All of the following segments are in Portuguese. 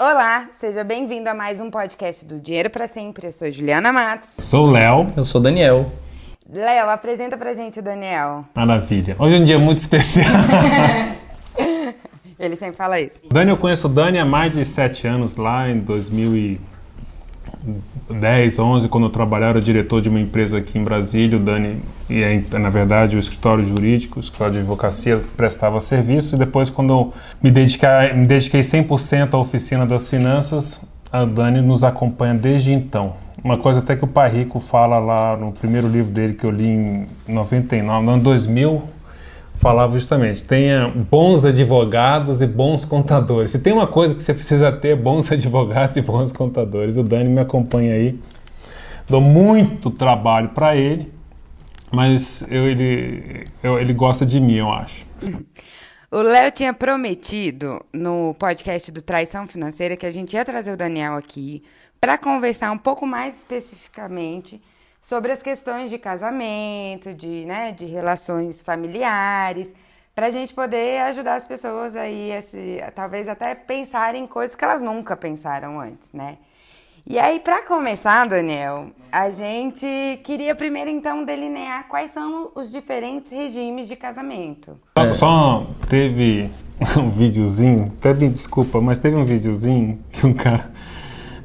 Olá, seja bem-vindo a mais um podcast do Dinheiro para Sempre. Eu sou Juliana Matos. Sou o Léo. Eu sou o Daniel. Léo, apresenta pra gente o Daniel. Maravilha. Hoje é um dia muito especial. Ele sempre fala isso. Dani, eu conheço o Dani há mais de sete anos, lá em 2010, 11, quando eu trabalhava, era diretor de uma empresa aqui em Brasília. O Dani, e é, na verdade, o escritório jurídico, o escritório de advocacia, prestava serviço. E depois, quando eu me dediquei, me dediquei 100% à oficina das finanças, a Dani nos acompanha desde então. Uma coisa até que o Pai Rico fala lá no primeiro livro dele que eu li em 99, no ano 2000, falava justamente: tenha bons advogados e bons contadores. Se tem uma coisa que você precisa ter, bons advogados e bons contadores. O Dani me acompanha aí. Dou muito trabalho para ele, mas eu, ele, eu, ele gosta de mim, eu acho. O Léo tinha prometido no podcast do Traição Financeira que a gente ia trazer o Daniel aqui para conversar um pouco mais especificamente sobre as questões de casamento, de, né, de relações familiares, para a gente poder ajudar as pessoas aí, a se, talvez até pensarem em coisas que elas nunca pensaram antes, né? E aí, para começar, Daniel, a gente queria primeiro então delinear quais são os diferentes regimes de casamento. É. Só teve um videozinho, até me desculpa, mas teve um videozinho que um cara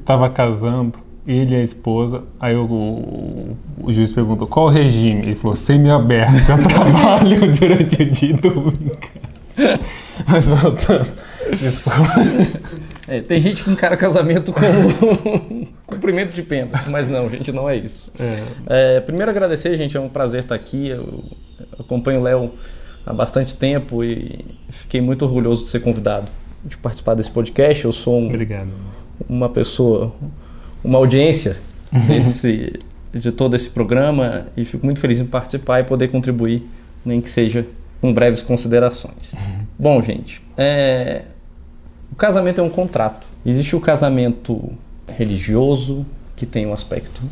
tava casando ele e a esposa. Aí o, o, o, juiz perguntou qual o regime. Ele falou semi-aberto. Eu trabalho durante o dia e domingo. Mas voltando. Desculpa. É, tem gente que encara casamento como cumprimento de pena, mas não, gente, não é isso. É. É, primeiro agradecer, gente, é um prazer estar aqui. Eu acompanho o Léo há bastante tempo e fiquei muito orgulhoso de ser convidado de participar desse podcast. Eu sou um, Obrigado. uma pessoa uma audiência desse, de todo esse programa e fico muito feliz em participar e poder contribuir, nem que seja com breves considerações. Uhum. Bom, gente, é, o casamento é um contrato. Existe o casamento religioso, que tem um aspecto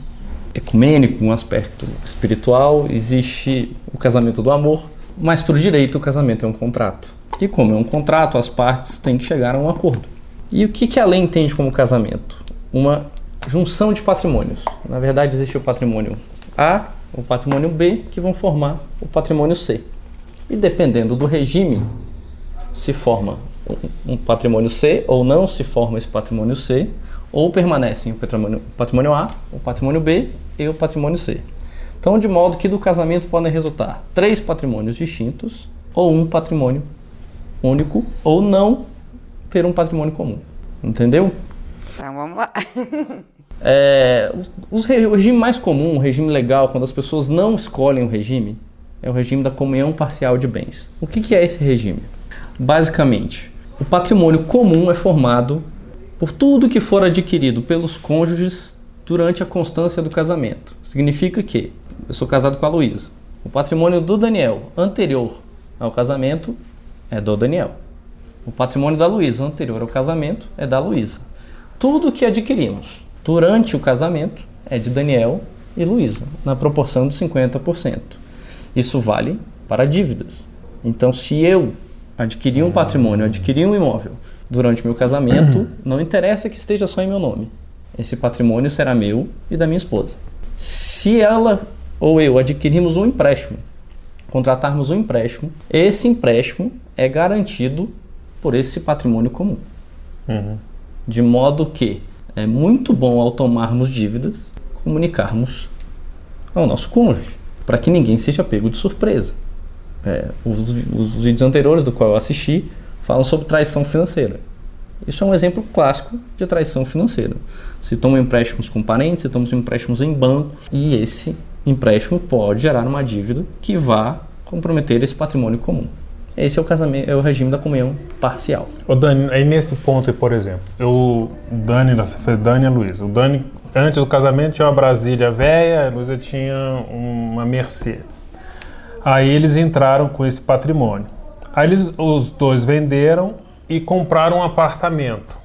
ecumênico, um aspecto espiritual, existe o casamento do amor, mas para o direito o casamento é um contrato. E como é um contrato, as partes têm que chegar a um acordo. E o que, que a lei entende como casamento? Uma junção de patrimônios. Na verdade, existe o patrimônio A, o patrimônio B, que vão formar o patrimônio C. E dependendo do regime, se forma um patrimônio C ou não se forma esse patrimônio C, ou permanecem o patrimônio, patrimônio A, o patrimônio B e o patrimônio C. Então, de modo que do casamento podem resultar três patrimônios distintos, ou um patrimônio único, ou não ter um patrimônio comum. Entendeu? Então vamos lá. É, os, o regime mais comum, o regime legal, quando as pessoas não escolhem o regime, é o regime da comunhão parcial de bens. O que, que é esse regime? Basicamente, o patrimônio comum é formado por tudo que for adquirido pelos cônjuges durante a constância do casamento. Significa que eu sou casado com a Luísa. O patrimônio do Daniel anterior ao casamento é do Daniel. O patrimônio da Luísa anterior ao casamento é da Luísa tudo que adquirimos durante o casamento é de Daniel e Luísa, na proporção de 50%. Isso vale para dívidas. Então, se eu adquirir um patrimônio, adquirir um imóvel durante meu casamento, não interessa que esteja só em meu nome. Esse patrimônio será meu e da minha esposa. Se ela ou eu adquirimos um empréstimo, contratarmos um empréstimo, esse empréstimo é garantido por esse patrimônio comum. Uhum. De modo que é muito bom ao tomarmos dívidas comunicarmos ao nosso cônjuge, para que ninguém seja pego de surpresa. É, os, os vídeos anteriores do qual eu assisti falam sobre traição financeira. Isso é um exemplo clássico de traição financeira. Se tomam empréstimos com parentes, se tomam empréstimos em bancos, e esse empréstimo pode gerar uma dívida que vá comprometer esse patrimônio comum. Esse é o casamento, é o regime da comunhão parcial. O Dani, aí nesse ponto, por exemplo, eu, Dani, Dani e a Luísa. O Dani, antes do casamento, tinha uma Brasília velha, a Luísa tinha uma Mercedes. Aí eles entraram com esse patrimônio. Aí eles, os dois venderam e compraram um apartamento.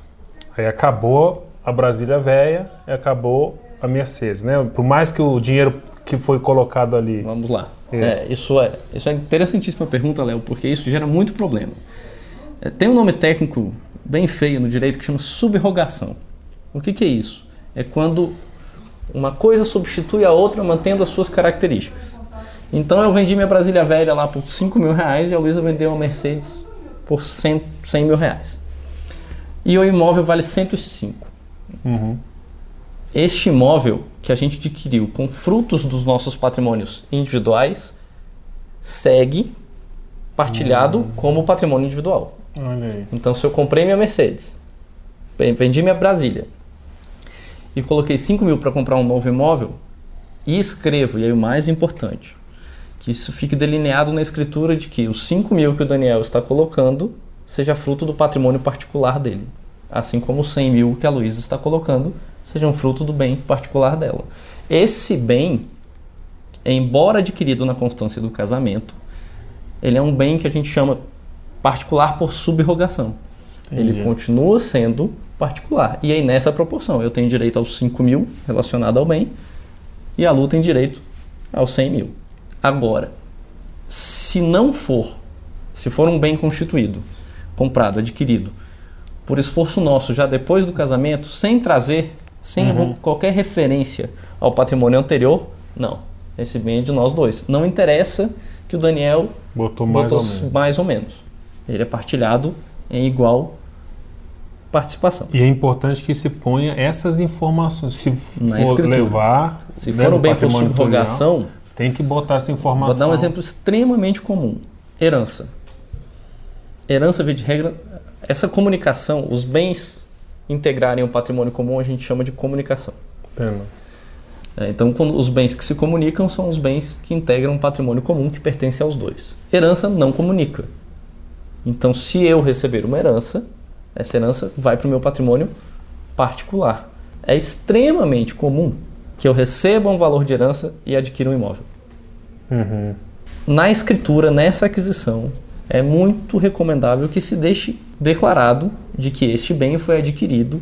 Aí acabou a Brasília velha e acabou a Mercedes, né? Por mais que o dinheiro que foi colocado ali. Vamos lá. É. É, isso, é, isso é interessantíssima pergunta, Léo, porque isso gera muito problema. É, tem um nome técnico bem feio no direito que chama subrogação. O que, que é isso? É quando uma coisa substitui a outra mantendo as suas características. Então eu vendi minha Brasília velha lá por 5 mil reais e a Luísa vendeu uma Mercedes por 100, 100 mil reais. E o imóvel vale 105. Uhum. Este imóvel que a gente adquiriu com frutos dos nossos patrimônios individuais segue partilhado como patrimônio individual. Então, se eu comprei minha Mercedes, vendi minha Brasília e coloquei 5 mil para comprar um novo imóvel e escrevo, e aí o mais importante, que isso fique delineado na escritura de que os 5 mil que o Daniel está colocando seja fruto do patrimônio particular dele, assim como os 100 mil que a Luísa está colocando sejam fruto do bem particular dela. Esse bem, embora adquirido na constância do casamento, ele é um bem que a gente chama particular por subrogação. Ele continua sendo particular. E aí, nessa proporção, eu tenho direito aos 5 mil relacionado ao bem e a Lu tem direito aos 100 mil. Agora, se não for, se for um bem constituído, comprado, adquirido, por esforço nosso já depois do casamento, sem trazer, sem Uhum. qualquer referência ao patrimônio anterior, não. Esse bem é de nós dois. Não interessa que o Daniel Botou mais botou ou menos. mais ou menos. Ele é partilhado em igual participação. E é importante que se ponha essas informações. Se Na for escritura. levar. Se né, for um bem por subrogação, tem que botar essa informação. Vou dar um exemplo extremamente comum: herança. Herança, via de regra, essa comunicação, os bens integrarem o patrimônio comum, a gente chama de comunicação. Entendo. É, então, os bens que se comunicam são os bens que integram um patrimônio comum que pertence aos dois. Herança não comunica. Então, se eu receber uma herança, essa herança vai para o meu patrimônio particular. É extremamente comum que eu receba um valor de herança e adquira um imóvel. Uhum. Na escritura, nessa aquisição, é muito recomendável que se deixe declarado de que este bem foi adquirido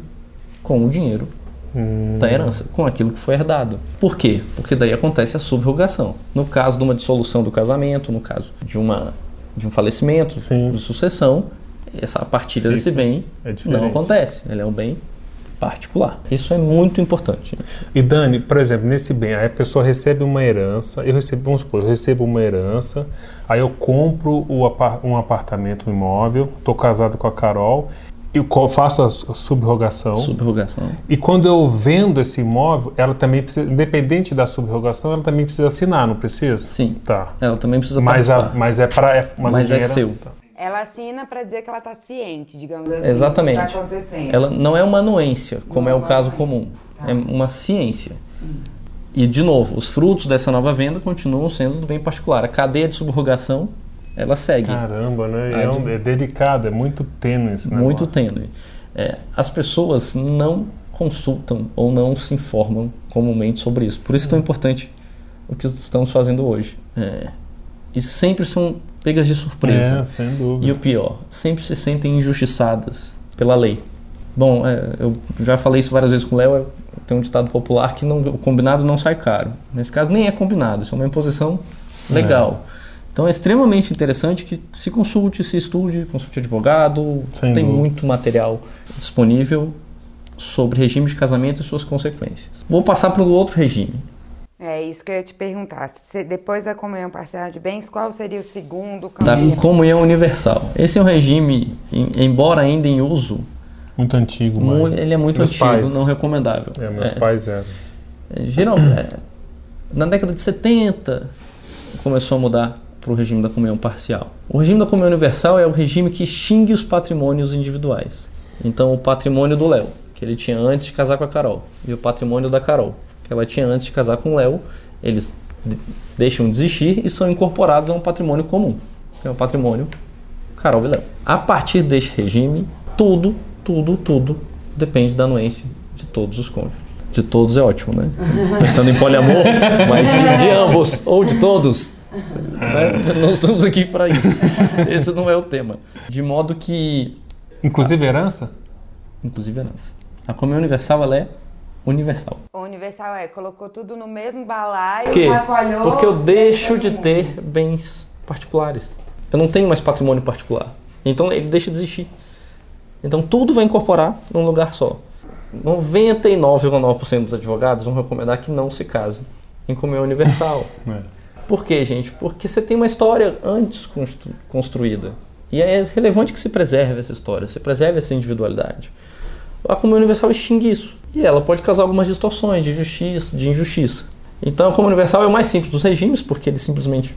com o dinheiro Hum, da herança, com aquilo que foi herdado. Por quê? Porque daí acontece a subrogação. No caso de uma dissolução do casamento, no caso de, uma, de um falecimento, Sim. de sucessão, essa partilha Fica. desse bem É não acontece. Ele é um bem particular. Isso é muito importante. E Dani, por exemplo, nesse bem, aí a pessoa recebe uma herança, eu recebo, vamos supor, eu recebo uma herança, aí eu compro um apartamento, um imóvel, estou casado com a Carol, e co- faço a su- a subrogação. Subrogação. E quando eu vendo esse imóvel, ela também precisa, independente da subrogação, ela também precisa assinar, não precisa? Sim. Tá. Ela também precisa Mas, a, mas é para. É, mas, Mas é seu. Tá. Ela assina pra dizer que ela tá ciente, digamos assim. Exatamente. Do que tá acontecendo. Ela não é uma anuência, como Não é é o caso anuência. comum. Tá. É uma ciência. E, de novo, os frutos dessa nova venda continuam sendo do bem particular. A cadeia de subrogação, ela segue. Caramba, né? É, um- de- é delicado, é muito tênue esse muito negócio. tênue. É, as pessoas não consultam ou não se informam comumente sobre isso. Por isso é tão importante o que estamos fazendo hoje. É, e sempre são pegas de surpresa. É, sem dúvida. E o pior, sempre se sentem injustiçadas pela lei. Bom, é, eu já falei isso várias vezes com o Léo, é- tem um ditado popular que não- o combinado não sai caro. Nesse caso nem é combinado, isso é uma imposição legal. Então é extremamente interessante que se consulte, se estude, consulte advogado, Sem tem dúvida. muito material disponível sobre regime de casamento e suas consequências. Vou passar para o outro regime. É isso que eu ia te perguntar. Se depois da comunhão parcial de bens, qual seria o segundo Da caminho? comunhão universal. Esse é um regime, em- embora ainda em uso, Muito antigo, mas. ele é muito Meus antigo, pais. não recomendável. É, meus É, pais eram. é, geral, é, na década de 70 começou a mudar para o regime da comunhão parcial. O regime da comunhão universal é o regime que extingue os patrimônios individuais. Então, o patrimônio do Léo, que ele tinha antes de casar com a Carol, e o patrimônio da Carol, que ela tinha antes de casar com o Léo, eles de- deixam de existir e são incorporados a um patrimônio comum, que é o patrimônio Carol e Léo. A partir deste regime, tudo, tudo, tudo depende da anuência de todos os cônjuges. De todos é ótimo, né? Pensando em poliamor, mas de, de ambos ou de todos. né? Nós estamos aqui para isso. Esse não é o tema. De modo que, Inclusive herança? inclusive herança. A comunhão universal ela é universal. Universal é, colocou tudo no mesmo balaio, chacoalhou... Porque eu deixo de ter bens particulares. Eu não tenho mais patrimônio particular. Então ele deixa de existir. Então tudo vai incorporar num lugar só. 99,9% dos advogados vão recomendar que não se case em comunhão universal. É. Por quê, gente? Porque você tem uma história antes constru- construída. E é relevante que se preserve essa história, se preserve essa individualidade. A comunhão universal extingue isso. E ela pode causar algumas distorções de justiça, de injustiça. Então a comunhão universal é o mais simples dos regimes, porque ele simplesmente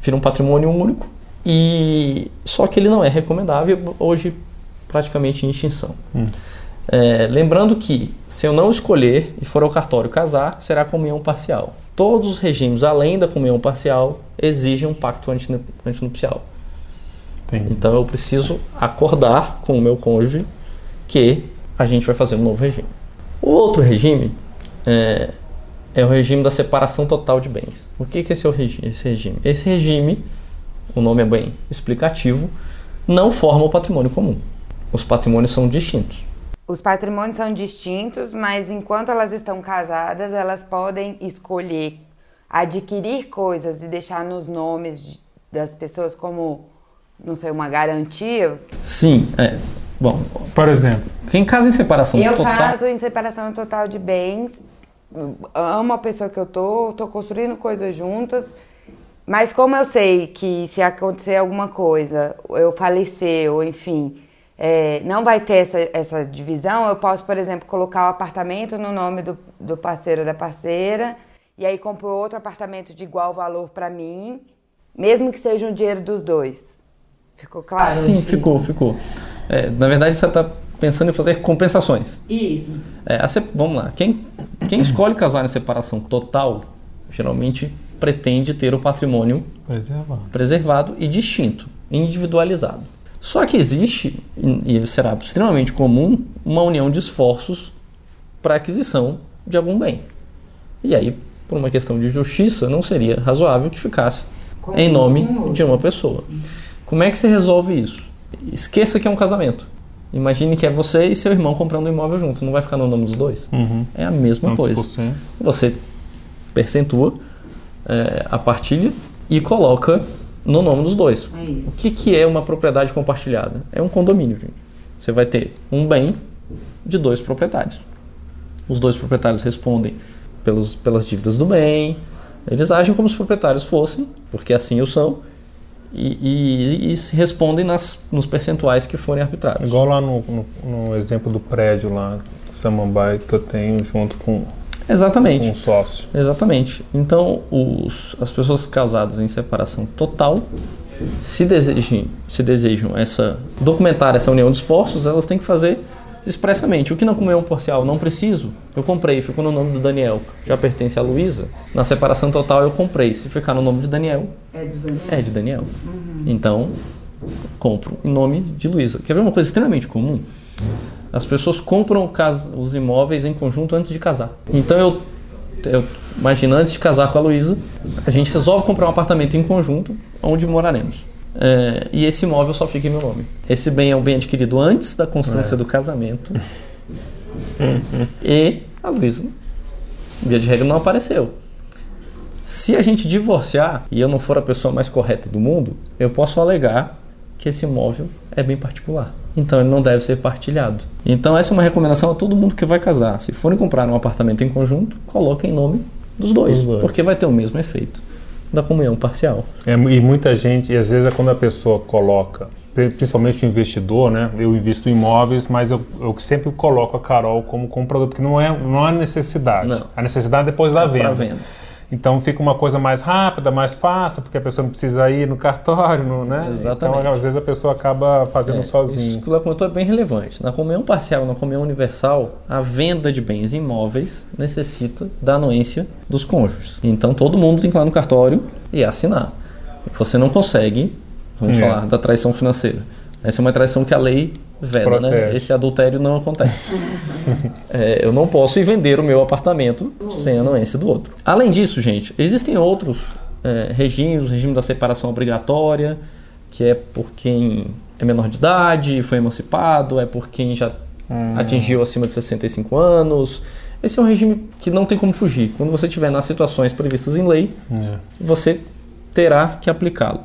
vira um patrimônio único. E só que ele não é recomendável hoje praticamente em extinção. Hum. É, lembrando que, se eu não escolher e for ao cartório casar, será comunhão parcial. Todos os regimes, além da comunhão parcial, exigem um pacto antinu- antinupcial. Entendi. Então eu preciso acordar com o meu cônjuge que a gente vai fazer um novo regime. O outro regime é, é o regime da separação total de bens. O que, que esse é regi esse regime? Esse regime, o nome é bem explicativo, não forma o patrimônio comum. Os patrimônios são distintos. Os patrimônios são distintos, mas enquanto elas estão casadas, elas podem escolher adquirir coisas e deixar nos nomes das pessoas como, não sei, uma garantia. Sim, é. Bom, Por exemplo, quem casa em separação Eu total. caso em separação total de bens, amo a pessoa que eu tô, tô construindo coisas juntas, mas como eu sei que se acontecer alguma coisa, eu falecer, ou enfim, é, não vai ter essa, essa divisão, eu posso, por exemplo, colocar o apartamento no nome do, do parceiro ou da parceira, e aí compro outro apartamento de igual valor para mim, mesmo que seja o dinheiro dos dois. Ficou claro? Sim, ficou, ficou. É, na verdade, você está pensando em fazer compensações. Isso. É, a vamos lá. Quem, quem escolhe casar em separação total, geralmente pretende ter o patrimônio preservar. preservado e distinto, individualizado. Só que existe, e será extremamente comum, uma união de esforços para aquisição de algum bem. E aí, por uma questão de justiça, não seria razoável que ficasse Com em nome de uma pessoa. Como é que você resolve isso? Esqueça que é um casamento. Imagine que é você e seu irmão comprando um imóvel juntos, não vai ficar no nome dos dois? Uhum. É a mesma Tantos coisa por cento. você percentua é, a partilha e coloca no nome dos dois. É isso. O que, que é uma propriedade compartilhada? É um condomínio, gente. Você vai ter um bem de dois proprietários. Os dois proprietários respondem pelos, pelas dívidas do bem, eles agem como se os proprietários fossem, porque assim o são, e, e- e se respondem nas, nos percentuais que forem arbitrados. Igual lá no, no, no exemplo do prédio lá, Samambaia, que eu tenho junto com, Exatamente. um sócio. Exatamente. Então, os, as pessoas casadas em separação total, se desejam, se desejam essa, documentar essa união de esforços, elas têm que fazer expressamente. O que na comunhão parcial não preciso, eu comprei, ficou no nome do Daniel, já pertence à Luísa. Na separação total eu comprei, se ficar no nome de Daniel, É do Daniel? é de Daniel. Então, compro em nome de Luísa. Quer ver uma coisa extremamente comum? As pessoas compram os imóveis em conjunto antes de casar. Então, eu, eu imagino, antes de casar com a Luísa, a gente resolve comprar um apartamento em conjunto onde moraremos. É, e esse imóvel só fica em meu nome. Esse bem é um bem adquirido antes da constância do casamento. e a Luísa, via de regra, não apareceu. Se a gente divorciar e eu não for a pessoa mais correta do mundo, eu posso alegar que esse imóvel é bem particular. Então ele não deve ser partilhado. Então essa é uma recomendação a todo mundo que vai casar. Se forem comprar um apartamento em conjunto, coloquem em nome dos dois, Dos dois. porque vai ter o mesmo efeito da comunhão parcial. É, e muita gente, e às vezes é quando a pessoa coloca, pri- principalmente o investidor, né? Eu invisto em imóveis, mas eu, eu sempre coloco a Carol como comprador, porque não é, não há necessidade. Não. A necessidade é depois da venda. Venda. Então fica uma coisa mais rápida, mais fácil, porque a pessoa não precisa ir no cartório, no- né? Exatamente. Então às vezes a pessoa acaba fazendo Isso sozinho. que ela comentou é bem relevante. Na comunhão parcial na comunhão universal, a venda de bens imóveis necessita da anuência dos cônjuges. Então todo mundo tem que ir lá no cartório e assinar. Você não consegue, vamos É. falar, da traição financeira. Essa é uma traição que a lei veda, né? Protege. Esse adultério não acontece. É, eu não posso ir vender o meu apartamento sem a anuência do outro. Além disso, gente, existem outros é, regimes, o regime da separação obrigatória, que é por quem é menor de idade, foi emancipado, é por quem já atingiu acima de 65 anos. Esse é um regime que não tem como fugir. Quando você estiver nas situações previstas em lei, É. você terá que aplicá-lo.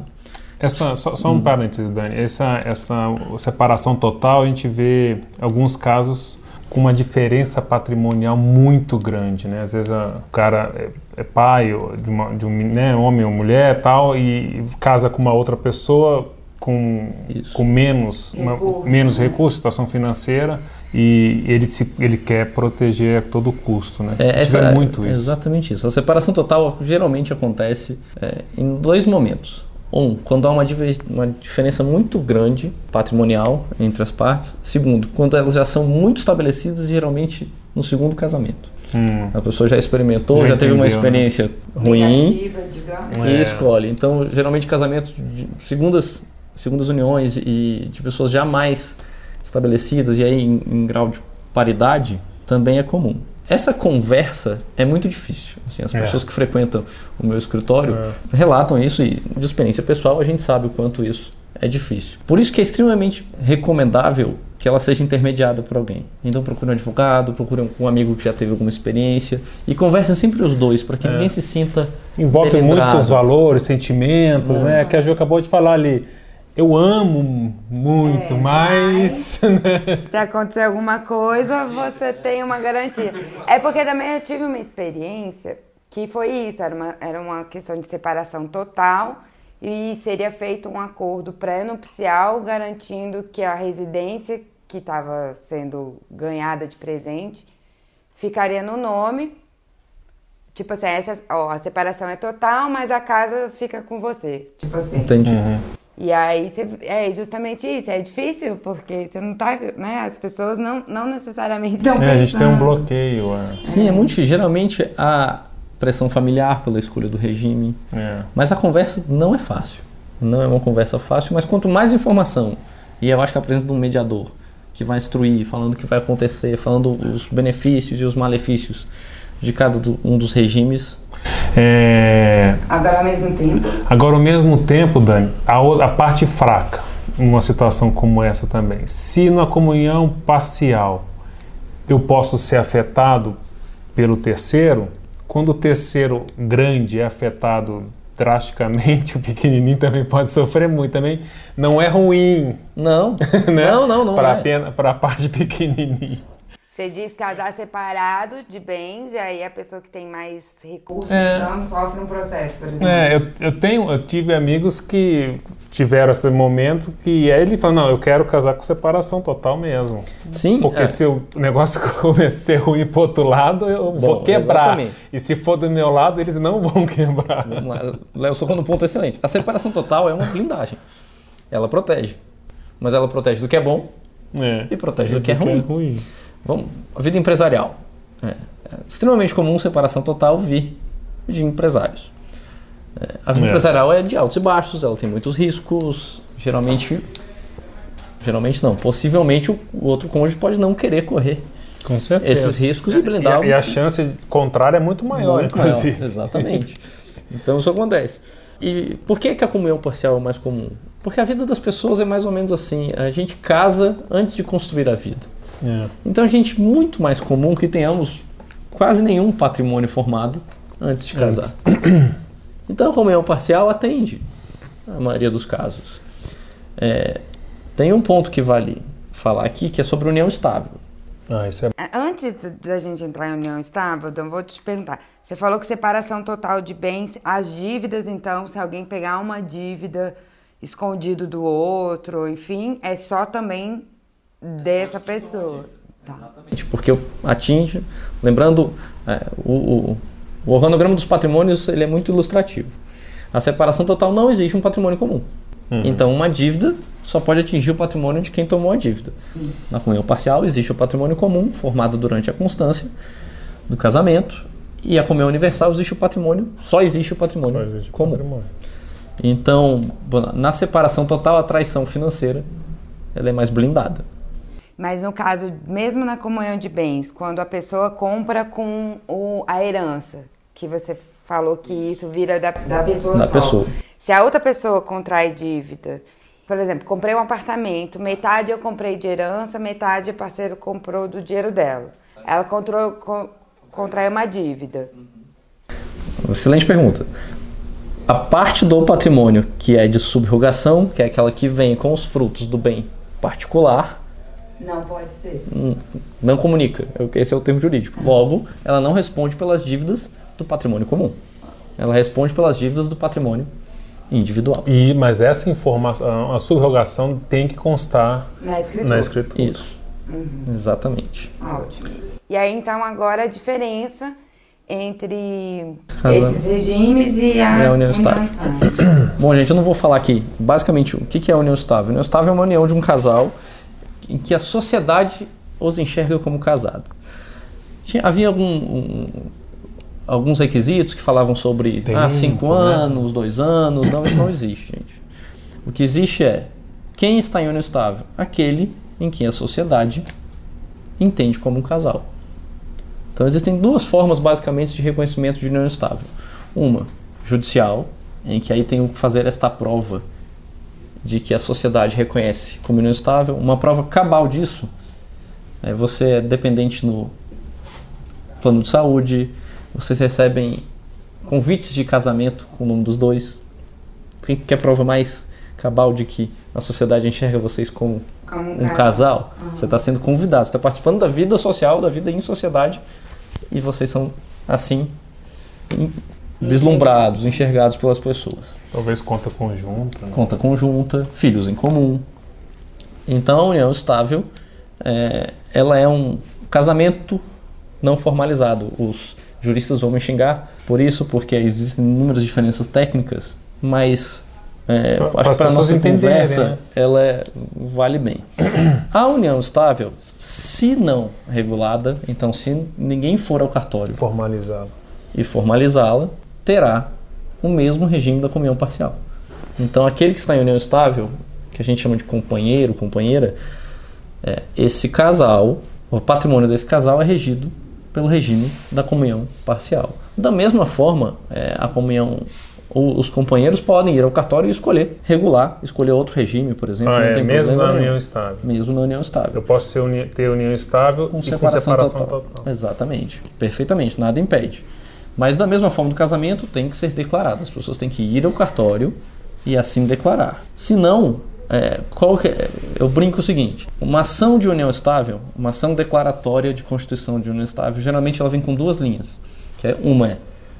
Essa, só, só um parênteses, Dani. Essa, essa separação total, a gente vê alguns casos com uma diferença patrimonial muito grande, né? Às vezes a, o cara é, é pai de, uma, de um né, homem ou mulher tal e casa com uma outra pessoa com, com menos, Recurso, uma, menos né? recursos, situação financeira e ele, se, ele quer proteger a todo custo, né? É, essa, vê muito isso. Exatamente isso. A separação total geralmente acontece é, em dois momentos. Um, quando há uma, diver- uma diferença muito grande patrimonial entre as partes. Segundo, quando elas já são muito estabelecidas, geralmente no segundo casamento. Hum, A pessoa já experimentou, Já já, teve uma né? experiência ruim Negativa, digamos. e É. escolhe. Então, geralmente casamentos de segundas, segundas uniões e de pessoas já mais estabelecidas e aí em, em grau de paridade também é comum. Essa conversa é muito difícil. Assim, as É. pessoas que frequentam o meu escritório É. relatam isso e de experiência pessoal a gente sabe o quanto isso é difícil. Por isso que é extremamente recomendável que ela seja intermediada por alguém. Então procure um advogado, procure um- amigo que já teve alguma experiência e conversem sempre os dois para que É. ninguém se sinta envolve muitos valores, sentimentos, É. né? Que a Ju acabou de falar ali. Eu amo muito, É, mas. né? Se acontecer alguma coisa, você tem uma garantia. É porque também eu tive uma experiência que foi isso, era uma, era uma questão de separação total e seria feito um acordo pré-nupcial garantindo que a residência que estava sendo ganhada de presente ficaria no nome. Tipo assim, essa, ó, a separação é total, mas a casa fica com você. Tipo assim. Entendi. E aí você, é justamente isso, é difícil porque você não tá, né, as pessoas não, não necessariamente estão É, a gente tem um pensando. bloqueio. É. Sim, é muito difícil. Geralmente a pressão familiar pela escolha do regime, É. mas a conversa não é fácil. Não é uma conversa fácil, mas quanto mais informação, e eu acho que a presença de um mediador que vai instruir, falando o que vai acontecer, falando os benefícios e os malefícios de cada um dos regimes, É, Agora ao mesmo tempo, Agora, ao mesmo tempo, Dani, a, a parte fraca, numa situação como essa também. Se na comunhão parcial eu posso ser afetado pelo terceiro, quando o terceiro grande é afetado drasticamente, o pequenininho também pode sofrer muito. Também não é ruim, não, né? não, não, não Para é. a parte pequenininha. Você diz casar separado de bens, e aí a pessoa que tem mais recursos É. então, sofre um processo, por exemplo. É, eu, eu tenho, eu tive amigos que tiveram esse momento que aí ele falou, não, eu quero casar com separação total mesmo. Sim, Porque é. se o negócio começar a ser ruim pro outro lado, eu vou Bom, quebrar. exatamente. E se for do meu lado, eles não vão quebrar. Vamos lá. Léo tocou num ponto excelente. A separação total é uma blindagem. Ela protege. Mas ela protege do que é bom É. e protege do que é ruim. Vamos, a vida empresarial. É, é extremamente comum separação total vir de empresários. É, a vida É. empresarial é de altos e baixos, ela tem muitos riscos. Geralmente, geralmente não. Possivelmente o, o outro cônjuge pode não querer correr Com certeza. esses riscos e E blindar a, e a chance contrária é muito maior, muito maior, inclusive. Exatamente. Então isso acontece. E por que, que a comunhão parcial é mais comum? Porque a vida das pessoas é mais ou menos assim. A gente casa antes de construir a vida. É. Então a gente muito mais comum que tenhamos quase nenhum patrimônio formado antes de casar. Então a comunhão parcial atende a maioria dos casos. É, tem um ponto que vale falar aqui que é sobre união estável. Ah, isso é. Antes da gente entrar em união estável, então vou te perguntar. Você falou que separação total de bens, as dívidas, então, se alguém pegar uma dívida escondido do outro, enfim, é só também dessa pessoa. Tá. Exatamente, porque atinge. Lembrando, é, o, o, o organograma dos patrimônios ele é muito ilustrativo. A separação total não existe um patrimônio comum. Então, uma dívida só pode atingir o patrimônio de quem tomou a dívida. Na comunhão parcial existe o patrimônio comum, formado durante a constância do casamento, e a comunhão universal existe o patrimônio, só existe o patrimônio Só existe comum. patrimônio. Então, na separação total, a traição financeira ela é mais blindada. Mas no caso, mesmo na comunhão de bens, quando a pessoa compra com o, a herança, que você falou que isso vira da, da pessoa Da só. pessoa. Se a outra pessoa contrai dívida, por exemplo, comprei um apartamento, metade eu comprei de herança, metade o parceiro comprou do dinheiro dela. Ela controu, con, contraiu uma dívida. Excelente pergunta. a parte do patrimônio que é de subrogação, que é aquela que vem com os frutos do bem particular, Não pode ser. não comunica. Esse é o termo jurídico. Logo, ela não responde pelas dívidas do patrimônio comum. Ela responde pelas dívidas do patrimônio individual. E, mas essa informação, a subrogação tem que constar Na escritura. na escritura. Isso. Exatamente. Ótimo. E aí, então, agora a diferença entre Casa- esses regimes e a, E a união estável. Bom, gente, eu não vou falar aqui. Basicamente, o que que é a união estável? A união estável é uma união de um casal em que a sociedade os enxerga como casado. Tinha- havia algum- um- alguns requisitos que falavam sobre Tempo, ah, cinco né? anos, dois anos. Não, isso não existe, gente. O que existe é quem está em união estável? Aquele em quem a sociedade entende como um casal. Então existem duas formas basicamente de reconhecimento de união estável. Uma, judicial, em que aí tem que fazer esta prova de que a sociedade reconhece como união estável. Uma prova cabal disso é você é dependente no plano de saúde, vocês recebem convites de casamento com o nome dos dois. Tem que é prova mais cabal de que a sociedade enxerga vocês como Como um casal, você está sendo convidado, você está participando da vida social, da vida em sociedade, e vocês são assim vislumbrados, enxergados pelas pessoas. Talvez conta conjunta. né? Conta conjunta, filhos em comum. Então a união estável, é, ela é um casamento não formalizado. Os juristas vão me xingar por isso, porque existem inúmeras diferenças técnicas, mas é, Pra- acho para que para pessoas nossa conversa né? ela é- vale bem. A união estável, se não regulada, então se ninguém for ao cartório Formalizado. e formalizá-la, terá o mesmo regime da comunhão parcial. Então, aquele que está em união estável, que a gente chama de companheiro, companheira, é, esse casal, o patrimônio desse casal é regido pelo regime da comunhão parcial. Da mesma forma, é, a comunhão, os companheiros podem ir ao cartório e escolher regular, escolher outro regime, por exemplo, Ah, não é, tem mesmo na nenhum. união estável. Mesmo na união estável. Eu posso ter união estável Com e separação, com separação total. total. Exatamente. Perfeitamente, nada impede. Mas da mesma forma do casamento, tem que ser declarado. As pessoas têm que ir ao cartório e assim declarar. Se não, é, é- eu brinco o seguinte: uma ação de união estável, uma ação declaratória de constituição de união estável, geralmente ela vem com duas linhas. Que é uma é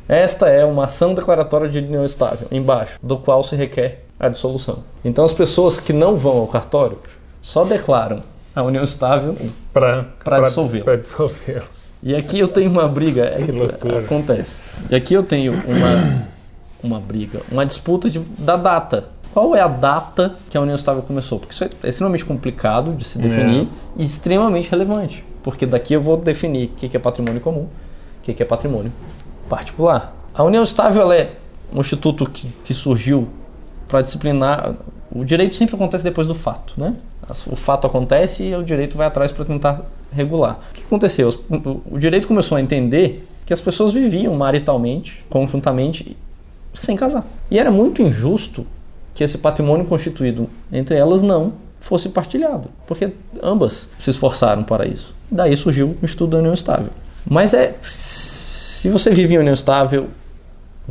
esta é uma ação declaratória de união estável, embaixo, do qual se requer a dissolução. Então as pessoas que não vão ao cartório só declaram a união estável Para. Para dissolvê-lo. E aqui eu tenho uma briga, é Que loucura. acontece. E aqui eu tenho uma, uma briga, uma disputa de- da data. Qual é a data que a União Estável começou? Porque isso é extremamente complicado de se definir e extremamente relevante. Porque daqui eu vou definir o que é patrimônio comum, o que é patrimônio particular. A União Estável é um instituto que, que surgiu para disciplinar. O direito sempre acontece depois do fato, né? O fato acontece e o direito vai atrás para tentar regular. O que aconteceu? O- direito começou a entender que as pessoas viviam maritalmente, conjuntamente, sem casar. E era muito injusto que esse patrimônio constituído entre elas não fosse partilhado, porque ambas se esforçaram para isso. Daí surgiu o Instituto da União Estável. Mas é se você vive em união estável,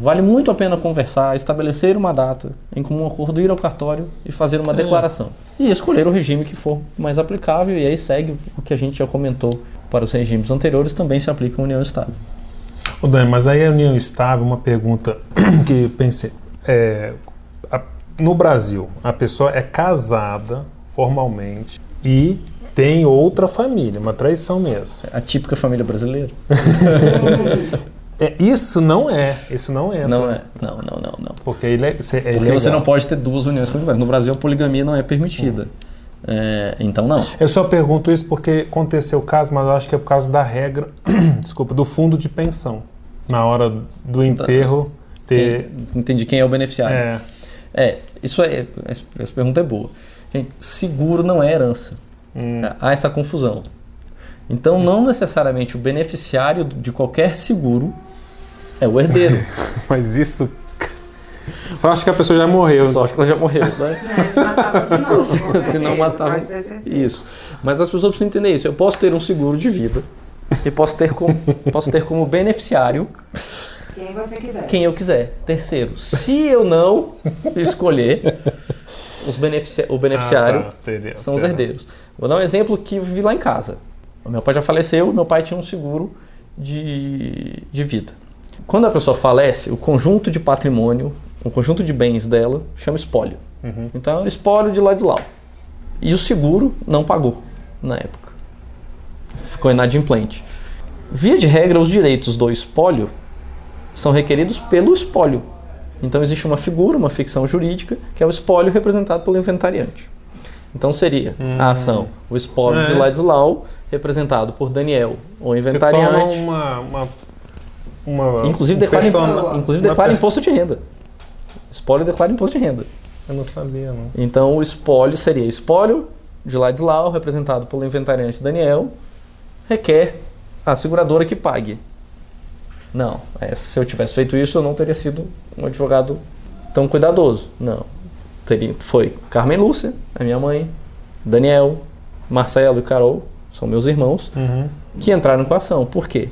vale muito a pena conversar, estabelecer uma data, em comum acordo, ir ao cartório e fazer uma É. declaração. E escolher o regime que for mais aplicável, e aí segue o que a gente já comentou para os regimes anteriores, também se aplica a união estável. Ô Dani, mas aí a união estável, uma pergunta que eu pensei. É, a- no Brasil, a pessoa é casada formalmente e tem outra família, uma traição mesmo. A típica família brasileira? É, isso não é, isso não entra. Não é. Não, não, não, não. Porque ele é, é Porque ilegal. você não pode ter duas uniões conjugais. No Brasil, a poligamia não é permitida. É, então, não. Eu só pergunto isso porque aconteceu o caso, mas eu acho que é por causa da regra, desculpa, do fundo de pensão. Na hora do enterro ter. Quem- entendi quem é o beneficiário. É, É, isso é. Essa essa pergunta é boa. Gente, seguro não é herança. hum, Há essa confusão. Então, não necessariamente o beneficiário de qualquer seguro é o herdeiro. mas isso. Só acho que a pessoa já morreu. Só acho que ela já morreu, né? Não, eles matavam de novo. Se não ter certeza. Isso. Mas as pessoas precisam entender isso. Eu posso ter um seguro de vida e posso ter como, posso ter como beneficiário Quem você quiser. quem eu quiser. Terceiro, se eu não escolher, os beneficia o beneficiário Ah, tá, seria- são os será. herdeiros. Vou dar um exemplo que eu vivi lá em casa. O meu pai já faleceu meu pai tinha um seguro de, de vida. Quando a pessoa falece, o conjunto de patrimônio, o conjunto de bens dela, chama espólio. Uhum. Então, é espólio de Ladislau. E o seguro não pagou na época. Ficou inadimplente. Via de regra, os direitos do espólio são requeridos pelo espólio. Então existe uma figura, uma ficção jurídica, que é o espólio representado pelo inventariante. Então seria a ação, o espólio de É. Ladislau, representado por Daniel, o inventariante. torna uma, uma, uma Inclusive declara, inclusive declara imposto de renda. Espólio declara imposto de renda. Eu não sabia, não. Então o espólio seria espólio de Ladislau, representado pelo inventariante Daniel, requer a seguradora que pague. Não, é, se eu tivesse feito isso, eu não teria sido um advogado tão cuidadoso. Não. Teria, foi Carmen Lúcia, a minha mãe, Daniel, Marcelo e Carol, são meus irmãos, Uhum. que entraram com a ação. Por quê?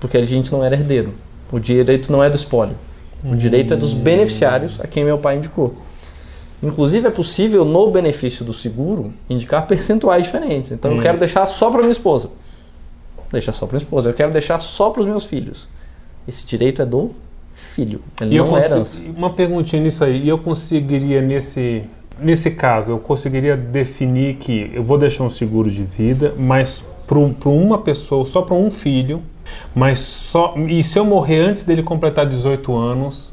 Porque a gente não era herdeiro. O direito não é do espólio. O direito é dos beneficiários a quem meu pai indicou. Inclusive, é possível, no benefício do seguro, indicar percentuais diferentes. Então, eu Isso. quero deixar só para minha esposa. Deixa só para minha esposa. Eu quero deixar só para os meus filhos. Esse direito é do filho. Ele E eu não é herança. uma perguntinha nisso aí. E eu conseguiria, nesse, nesse caso, eu conseguiria definir que eu vou deixar um seguro de vida, mas para uma pessoa, só para um filho, mas só. E se eu morrer antes dele completar 18 anos,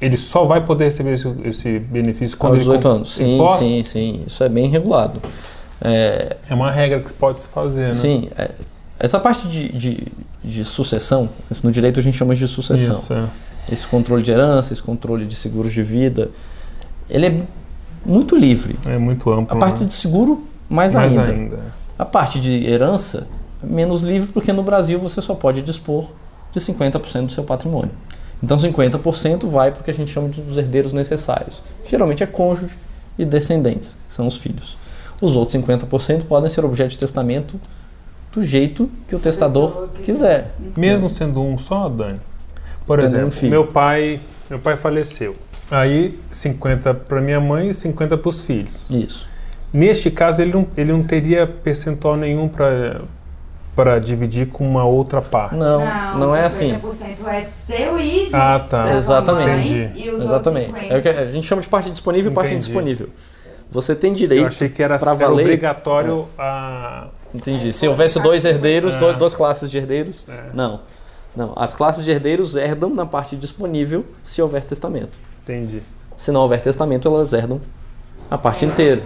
ele só vai poder receber esse, esse benefício quando Aos ele 18 com- anos. Sim, Posso? sim, sim. Isso é bem regulado. É, É uma regra que pode se fazer, né? Sim, é, essa parte de, de, de sucessão, no direito a gente chama de sucessão. Isso, é. Esse controle de herança, esse controle de seguros de vida, ele é muito livre. É muito amplo. A parte né? de seguro, mais, Mais ainda. ainda. A parte de herança, menos livre, porque no Brasil você só pode dispor de 50% do seu patrimônio. Então 50% vai para o que a gente chama de os herdeiros necessários. Geralmente é cônjuge e descendentes, que são os filhos. Os outros 50% podem ser objeto de testamento do jeito que o testador quiser. Mesmo sendo um só, Dani? Por Tendo um exemplo, filho. meu pai, meu pai faleceu. Aí 50 para minha mãe e 50 para os filhos. Isso. Neste caso, ele não, ele não teria percentual nenhum para para dividir com uma outra parte. Não, não, é assim. 50% é seu e Ah, tá. Exatamente. mãe, Entendi. E os Exatamente. outros É o que a gente chama de parte disponível e parte indisponível. Você tem Eu direito achei que era, era valer. obrigatório a. Entendi. Se houvesse dois herdeiros, É. duas classes de herdeiros, É. não. Não. As classes de herdeiros herdam na parte disponível se houver testamento. Entendi. Se não houver testamento, elas herdam a parte inteira.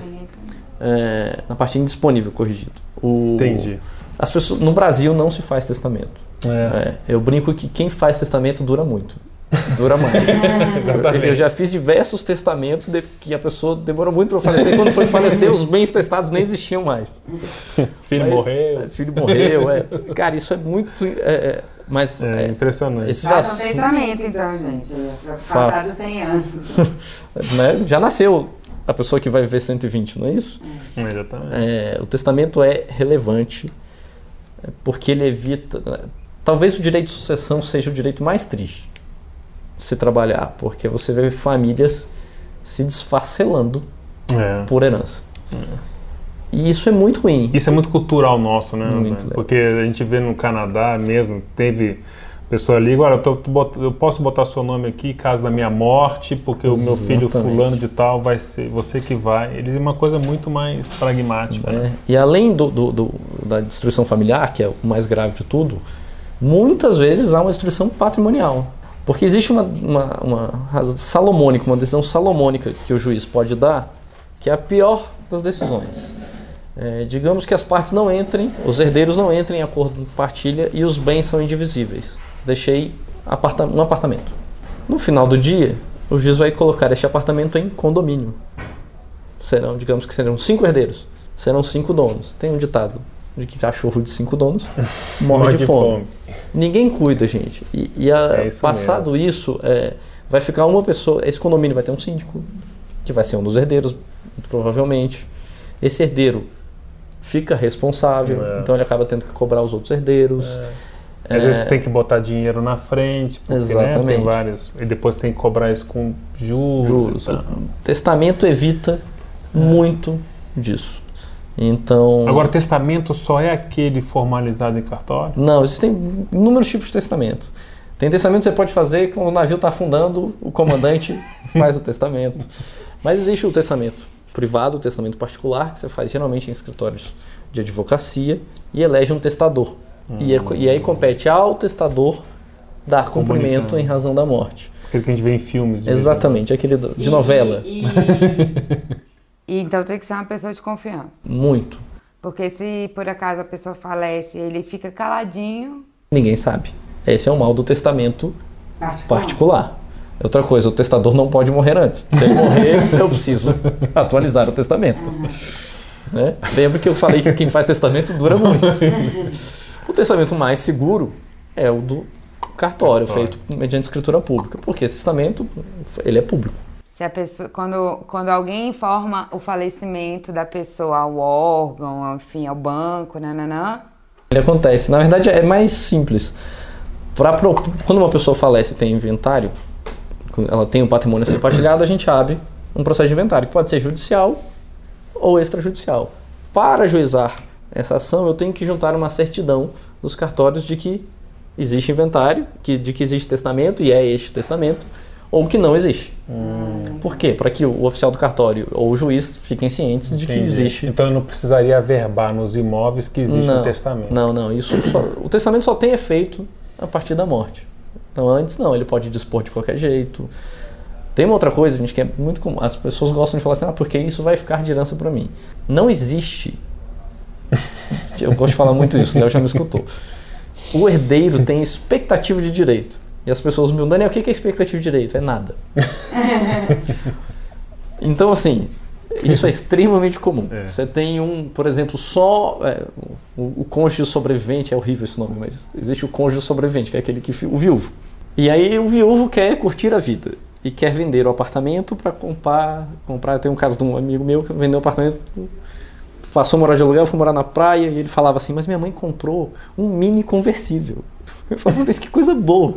É, na parte indisponível, corrigido. O- Entendi. As pessoas, no Brasil não se faz testamento. É. É, eu brinco que quem faz testamento dura muito. Dura mais. Exatamente. Eu já fiz diversos testamentos de, que a pessoa demorou muito para falecer. Quando foi falecer, os bens testados nem existiam mais. Filho Mas- morreu. é, Filho morreu, é. Cara, isso é muito. é, é, mas É, é, impressionante. esses Faça um assuntos. testamento, então, gente. Passados 100 anos. né, já nasceu a pessoa que vai viver 120, não é isso? Exatamente. É, o testamento é relevante é, porque ele evita. Talvez o direito de sucessão seja o direito mais triste de se trabalhar, porque você vê famílias se desfacelando É. por herança. E isso é muito ruim. Isso é muito cultural nosso, né? Muito né? legal. Porque a gente vê no Canadá mesmo, teve pessoa ali, agora eu, tô- eu posso botar seu nome aqui caso da minha morte, porque o meu filho fulano de tal vai ser você que vai. Ele é uma coisa muito mais pragmática. né? né? E além do, do- do- da destruição familiar, que é o mais grave de tudo, muitas vezes há uma destruição patrimonial. Porque existe uma, uma, uma salomônica, uma decisão salomônica que o juiz pode dar, que é a pior das decisões. É, digamos que as partes não entrem, os herdeiros não entrem em acordo de partilha e os bens são indivisíveis. Deixei aparta- um apartamento. No final do dia, o juiz vai colocar este apartamento em condomínio. Serão, digamos que serão cinco herdeiros, serão cinco donos. Tem um ditado de que cachorro de cinco donos morre de fome. Ninguém cuida, gente. E, e a- É isso passado mesmo. isso, é, vai ficar uma pessoa. Esse condomínio vai ter um síndico, que vai ser um dos herdeiros, provavelmente. Esse herdeiro fica responsável, É. então ele acaba tendo que cobrar os outros herdeiros. Às vezes tem que botar dinheiro na frente, porque né, Exatamente. tem vários. E depois tem que cobrar isso com juros. Juros. tal. Testamento evita muito disso. Então. Agora, testamento só é aquele formalizado em cartório? Não, existem inúmeros tipos de testamento. Tem testamento que você pode fazer quando o navio está afundando, o comandante faz o testamento. Mas existe o testamento privado, o testamento particular, que você faz geralmente em escritórios de advocacia e elege um testador. E, é- e aí compete ao testador dar cumprimento em razão da morte. Aquele que a gente vê em filmes. Exatamente, aquele do- de E- novela. E, e- então tem que ser uma pessoa de confiança. Muito. Porque se por acaso a pessoa falece, ele fica caladinho. Ninguém sabe. Esse é o mal do testamento Particular. particular. Outra coisa, o testador não pode morrer antes. Se ele morrer, eu preciso atualizar o testamento. Né? Lembra que eu falei que quem faz testamento dura muito. o testamento mais seguro é o do cartório, Cartório. feito mediante escritura pública, porque esse testamento ele é público. Se a pessoa, quando, quando alguém informa o falecimento da pessoa ao órgão, enfim, ao banco, nananã, Ele acontece. Na verdade, é mais simples. Pra, quando uma pessoa falece e tem inventário, ela tem um patrimônio a ser partilhado, a gente abre um processo de inventário, que pode ser judicial ou extrajudicial. Para ajuizar essa ação, eu tenho que juntar uma certidão dos cartórios de que existe inventário, que, de que existe testamento, e é este testamento, ou que não existe. Por quê? Para que o oficial do cartório ou o juiz fiquem cientes de que existe Então eu não precisaria averbar nos imóveis que existe não, um testamento. Não, não. Isso só- o testamento só tem efeito a partir da morte. Então antes não, ele pode dispor de qualquer jeito. Tem uma outra coisa, gente, que é muito comum. As pessoas gostam de falar assim, ah, porque isso vai ficar de herança para mim. Não existe. Eu gosto de falar muito isso, o Léo já me escutou. O herdeiro tem expectativa de direito. E as pessoas me perguntam, Daniel, o que é expectativa de direito? É nada. então, assim, isso é extremamente comum. É. Você tem um, por exemplo, só. é, o, o cônjuge sobrevivente, é horrível esse nome, mas existe o cônjuge sobrevivente, que é aquele que. o viúvo. E aí o viúvo quer curtir a vida e quer vender o apartamento para comprar, comprar. Tem um caso de um amigo meu que vendeu o apartamento, passou a morar de aluguel, foi morar na praia e ele falava assim: Mas minha mãe comprou um mini conversível. Eu falava, mas que coisa boa.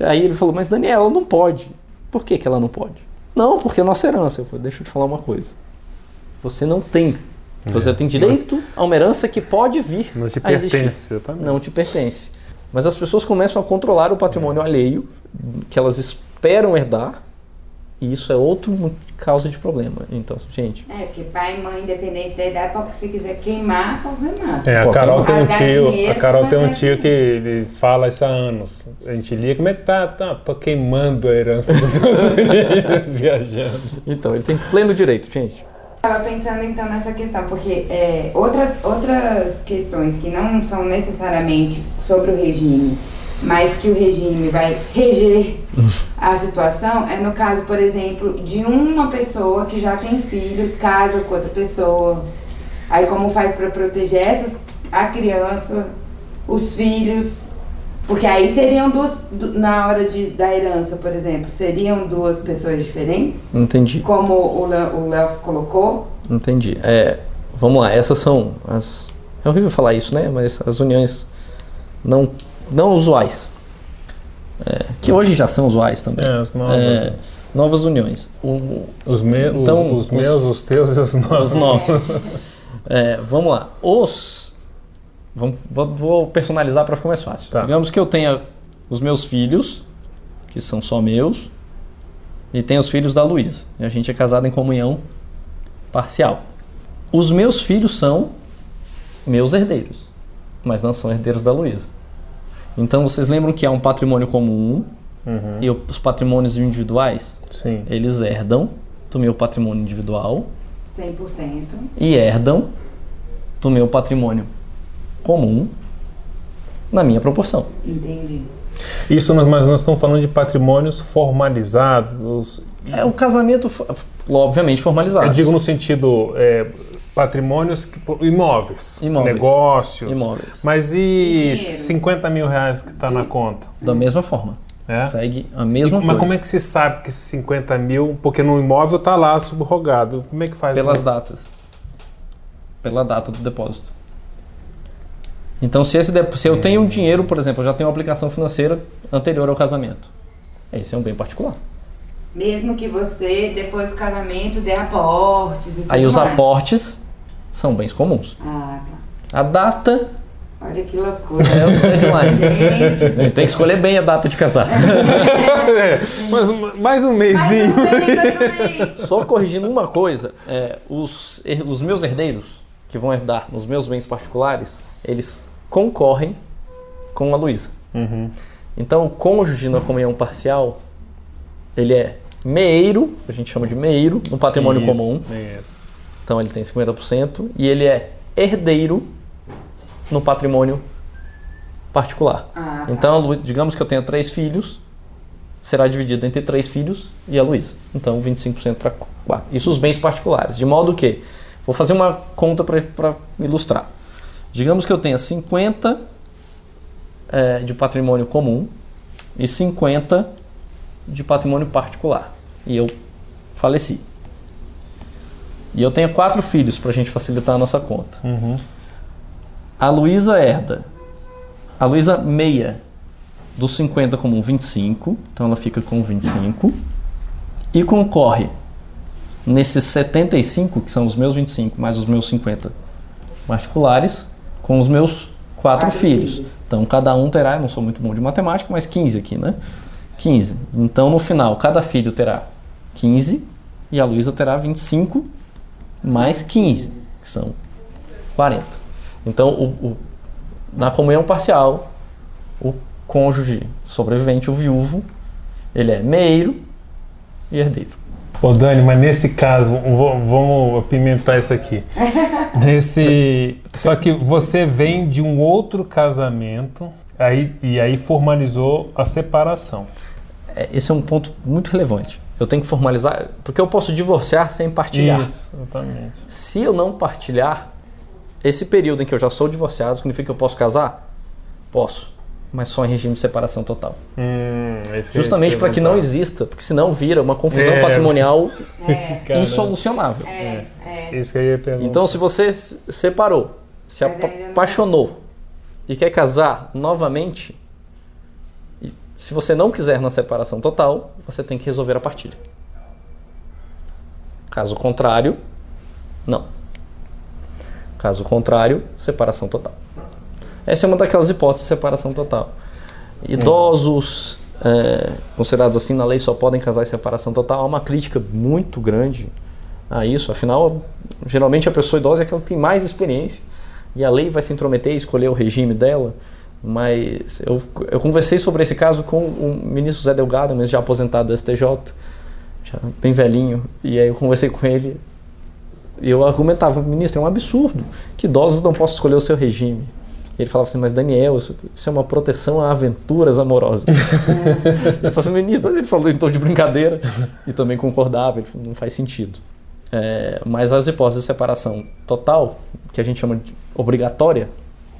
Aí ele falou: Mas Daniela, ela não pode. Por que, que ela não pode? Não, porque é nossa herança. Eu falei: Deixa eu te falar uma coisa. Você não tem. Você tem direito a uma herança que pode vir Não te pertence. Eu também. não te pertence. Mas as pessoas começam a controlar o patrimônio alheio que elas esperam herdar, e isso é outro causa de problema. Então, gente, É, porque pai e mãe, independente da idade, pode se quiser queimar, pode queimar. É, a Carol tem um tio, dinheiro, a Carol tem um tio que ele fala isso há anos. A gente lia, como é que tá? tá tô queimando a herança dos meus filhos viajando. então ele tem pleno direito, gente. Estava pensando então nessa questão, porque é, outras, outras questões que não são necessariamente sobre o regime, mas que o regime vai reger a situação, é no caso, por exemplo, de uma pessoa que já tem filhos, casa com outra pessoa. Aí como faz para proteger essas, a criança, os filhos, porque aí seriam duas, du- na hora de, da herança, por exemplo, seriam duas pessoas diferentes? Entendi, Como o Léo o Léo colocou, entendi. É, vamos lá, essas são as. É horrível falar isso, né? Mas as uniões não, não usuais. É, que hoje já são usuais também. É, os novos. É, novas uniões. O- Os, me, Então, os, os- meus, os teus e os nossos. Os nossos. É, vamos lá. Os. Vamos, vou, personalizar para ficar mais fácil. Tá. Digamos que eu tenha os meus filhos, que são só meus, e tenho os filhos da Luísa. E a gente é casado em comunhão parcial. Os meus filhos são meus herdeiros, mas não são herdeiros da Luísa. Então vocês lembram que há um patrimônio comum Uhum. e os patrimônios individuais? Sim. Eles herdam do meu patrimônio individual 100%. e herdam do meu patrimônio comum na minha proporção. Entendi. Isso, nós- mas nós estamos falando de patrimônios formalizados. os- É o casamento, obviamente, formalizado. Eu digo no sentido é, patrimônios, que- imóveis, Imóveis. negócios. Imóveis. Mas e Dinheiro. 50 mil reais que está na conta? Da mesma forma. É? Segue a mesma Mas coisa. como é que se sabe que esses 50 mil, porque no imóvel está lá subrogado, como é que faz? Pelas datas. Pela data do depósito. Então, se, esse, se eu tenho um dinheiro, por exemplo, eu já tenho uma aplicação financeira anterior ao casamento, esse é um bem particular. Mesmo que você, depois do casamento, dê aportes e tudo Aí os mais. aportes são bens comuns. Ah, tá. A data Olha que loucura. é, é demais. Gente, Tem que escolher bem a data de casar. É, mas um- mais um mais mêsinho. um mês, mais um mês. Só corrigindo uma coisa, é, os, os meus herdeiros, que vão herdar nos meus bens particulares, eles concorrem com a Luísa. Uhum. Então, o cônjuge na comunhão parcial, ele é meeiro, a gente chama de meeiro, no patrimônio Sim, comum. É. Então, ele tem 50%. E ele é herdeiro no patrimônio particular. Ah, tá. Então, digamos que eu tenha três filhos, será dividido entre três filhos e a Luísa. Então, 25% para quatro. Isso os bens particulares. De modo que, vou fazer uma conta para ilustrar. Digamos que eu tenha 50 eh, de patrimônio comum e 50 de patrimônio particular. E eu faleci. E eu tenho quatro filhos para a gente facilitar a nossa conta. Uhum. A Luísa herda. A Luísa meia dos 50 como 25, então ela fica com 25. E concorre nesses 75, que são os meus 25 mais os meus 50 particulares, com os meus quatro, Quatro filhos. filhos. Então cada um terá, eu não sou muito bom de matemática, mas 15 aqui, né? 15. Então no final, cada filho terá 15 e a Luísa terá 25 mais 15, que são 40. Então, o, o- na comunhão parcial, o cônjuge sobrevivente, o viúvo, ele é meiro e herdeiro. Ô Dani, mas nesse caso, vamos apimentar isso aqui. Nesse, só que você vem de um outro casamento, aí e aí formalizou a separação. É, Esse é um ponto muito relevante. Eu tenho que formalizar, porque eu posso divorciar sem partilhar. Isso, exatamente. Se eu não partilhar, esse período em que eu já sou divorciado, significa que eu posso casar? Posso, mas só em regime de separação total. Hum, é Justamente para que não exista, porque senão vira uma confusão É. patrimonial É, insolucionável. é, é. Isso que eu ia perguntar. Então, se você se separou, se Mas apaixonou e quer casar novamente, se você não quiser na separação total, você tem que resolver a partilha. Caso contrário, não. Caso contrário, separação total. Essa é uma daquelas hipóteses de separação total. Idosos, é, considerados assim na lei, só podem casar em separação total. Há uma crítica muito grande a isso. Afinal, geralmente a pessoa idosa é aquela que tem mais experiência e a lei vai se intrometer e escolher o regime dela. Mas eu, eu conversei sobre esse caso com o ministro Zé Delgado, mas já aposentado do STJ, já bem velhinho, e aí eu conversei com ele e eu argumentava, ministro, é um absurdo que idosos não possam escolher o seu regime. E ele falava assim, mas Daniel, isso, isso é uma proteção a aventuras amorosas. eu falei, ministro, mas ele falou em tom de brincadeira e também concordava, ele falou, não faz sentido. É, mas as hipóteses de separação total, que a gente chama de obrigatória,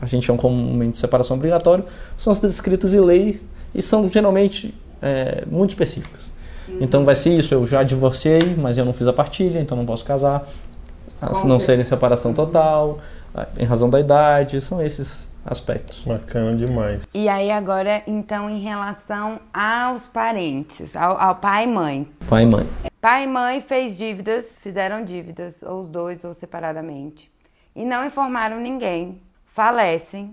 a gente chama comumente de separação obrigatória, são as descritas em leis e são geralmente é, muito específicas. Então vai ser isso, eu já divorciei, mas eu não fiz a partilha, então não posso casar. Se não ser em separação total, em razão da idade, são esses aspectos. Bacana demais. E aí agora, então, em relação aos parentes, ao, ao pai e mãe. Pai e mãe. Pai e mãe fez dívidas, fizeram dívidas, ou os dois, ou separadamente. E não informaram ninguém. Falecem.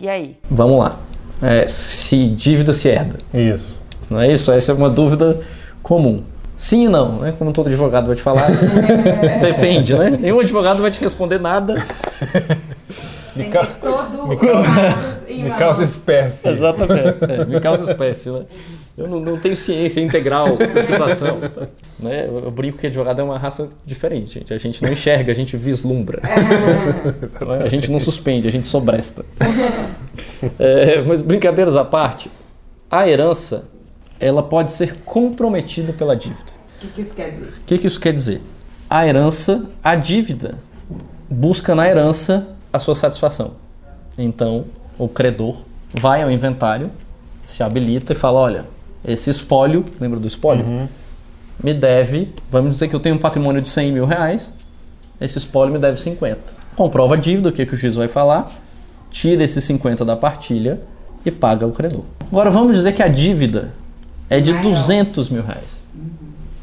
E aí? Vamos lá. É, se dívida se herda. Isso. Não é isso? Essa é uma dúvida comum. Sim e não, né? Como todo advogado vai te falar. Depende, né? Nenhum advogado vai te responder nada. Me, ca... todo me causa espécie. Exatamente. É, me causa espécie, né? Eu não, não tenho ciência integral da situação. Né? Eu, brinco que advogado é uma raça diferente, gente. A gente não enxerga, a gente vislumbra. Não é? A gente não suspende, a gente sobresta. É, mas brincadeiras à parte, a herança ela pode ser comprometida pela dívida. O que, que isso quer dizer? O que, que isso quer dizer? A herança, a dívida, busca na herança a sua satisfação. Então, o credor vai ao inventário, se habilita e fala: olha, esse espólio, lembra do espólio? Me deve, vamos dizer que eu tenho um patrimônio de 100 mil reais, esse espólio me deve 50. Comprova a dívida, o que, que o juiz vai falar? tira esses 50 da partilha e paga o credor. Agora vamos dizer que a dívida é de Maior. 200 mil reais